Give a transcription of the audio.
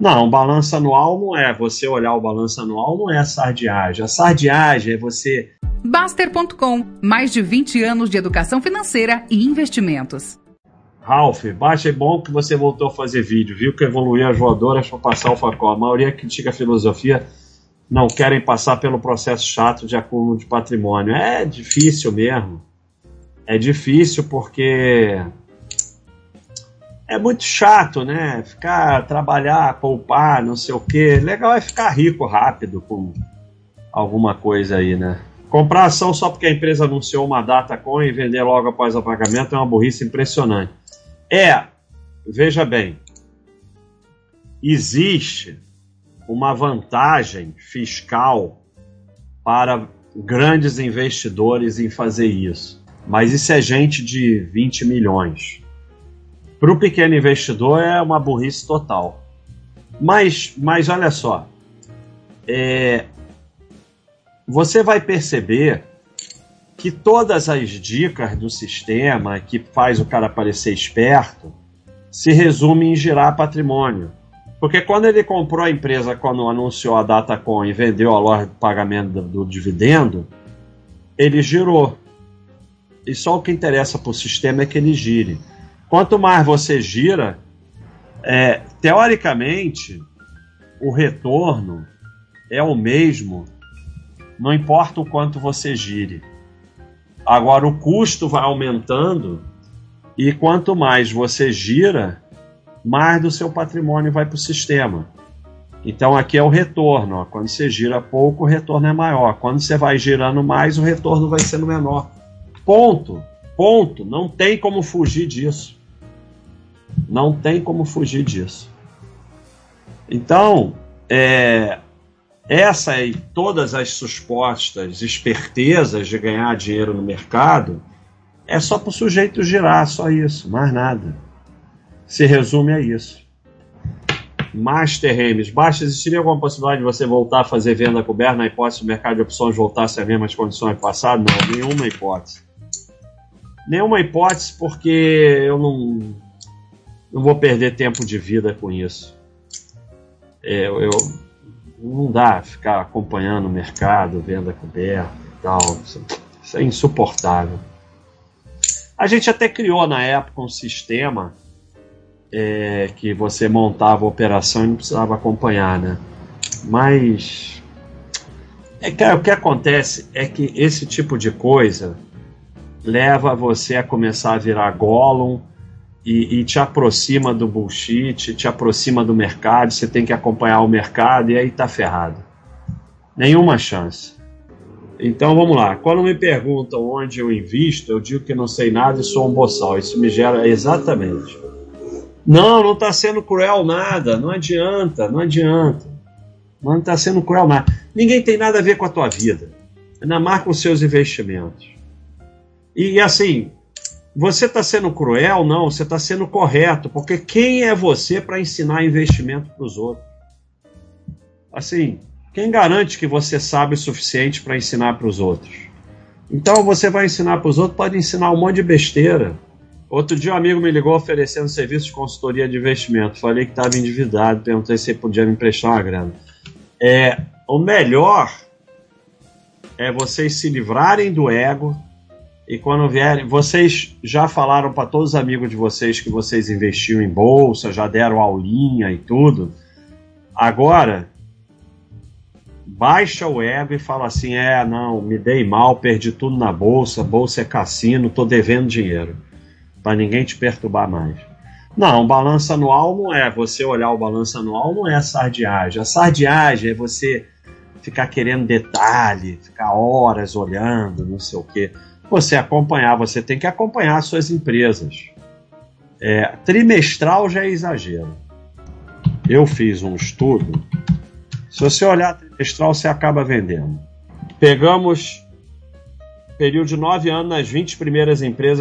Não, balanço anual não é. Você olhar o balanço anual não é a sardiagem. A sardiagem é você. Baster.com mais de 20 anos de educação financeira e investimentos. Ralph, baixa é bom que você voltou a fazer vídeo, viu que evoluiu as voadoras para passar o facó. A maioria critica a filosofia, não querem passar pelo processo chato de acúmulo de patrimônio. É difícil mesmo. É difícil porque é muito chato, né? Ficar, trabalhar, poupar, não sei o quê. Legal é ficar rico rápido com alguma coisa aí, né? Comprar ação só porque a empresa anunciou uma data com e vender logo após o pagamento é uma burrice impressionante. É, veja bem, existe uma vantagem fiscal para grandes investidores em fazer isso. Mas isso é gente de 20 milhões. Para o pequeno investidor é uma burrice total. Mas, mas olha só, é, você vai perceber que todas as dicas do sistema que faz o cara parecer esperto se resume em girar patrimônio. Porque quando ele comprou a empresa, quando anunciou a Datacom e vendeu a loja de pagamento do, do dividendo, ele girou. E só o que interessa para o sistema é que ele gire. Quanto mais você gira, é, teoricamente, o retorno é o mesmo, não importa o quanto você gire. Agora, o custo vai aumentando e quanto mais você gira, mais do seu patrimônio vai para o sistema. Então, aqui é o retorno. Ó. Quando você gira pouco, o retorno é maior. Quando você vai girando mais, o retorno vai sendo menor. Ponto. Ponto. Não tem como fugir disso. Não tem como fugir disso. Então, é, essa e todas as supostas espertezas de ganhar dinheiro no mercado é só para o sujeito girar, só isso, mais nada. Se resume a isso. Master Remes, baixa, existiria alguma possibilidade de você voltar a fazer venda coberta na hipótese do mercado de opções voltasse às mesmas condições passadas? Não, nenhuma hipótese. Nenhuma hipótese porque eu não não vou perder tempo de vida com isso. É, eu, não dá ficar acompanhando o mercado, venda coberta e tal. Isso é insuportável. A gente até criou na época um sistema é, que você montava a operação e não precisava acompanhar, né? Mas é, o que acontece é que esse tipo de coisa leva você a começar a virar Gollum e, e, te aproxima do bullshit, te aproxima do mercado, você tem que acompanhar o mercado e aí tá ferrado. Nenhuma chance. Então vamos lá. Quando me perguntam onde eu invisto, eu digo que não sei nada e sou um boçal. Isso me gera exatamente. Não, não está sendo cruel nada. Não adianta, não adianta. Não está sendo cruel nada. Ninguém tem nada a ver com a tua vida. Ainda com os seus investimentos. E assim, você está sendo cruel? Não, você está sendo correto, porque quem é você para ensinar investimento para os outros? Assim, quem garante que você sabe o suficiente para ensinar para os outros? Então você vai ensinar para os outros, pode ensinar um monte de besteira. Outro dia um amigo me ligou oferecendo serviço de consultoria de investimento. Falei que estava endividado, perguntei se podia me emprestar uma grana. É, o melhor é vocês se livrarem do ego, e quando vierem, vocês já falaram para todos os amigos de vocês que vocês investiam em bolsa, já deram aulinha e tudo. Agora, baixa o ego e fala assim: é, não, me dei mal, perdi tudo na bolsa, bolsa é cassino, tô devendo dinheiro. Para ninguém te perturbar mais. Não, balanço anual não é. Você olhar o balanço anual não é sardiagem. A sardiagem é você ficar querendo detalhe, ficar horas olhando, não sei o quê você acompanhar, você tem que acompanhar suas empresas. É, trimestral já é exagero. Eu fiz um estudo. Se você olhar trimestral, você acaba vendendo. Pegamos período de nove anos nas 20 primeiras empresas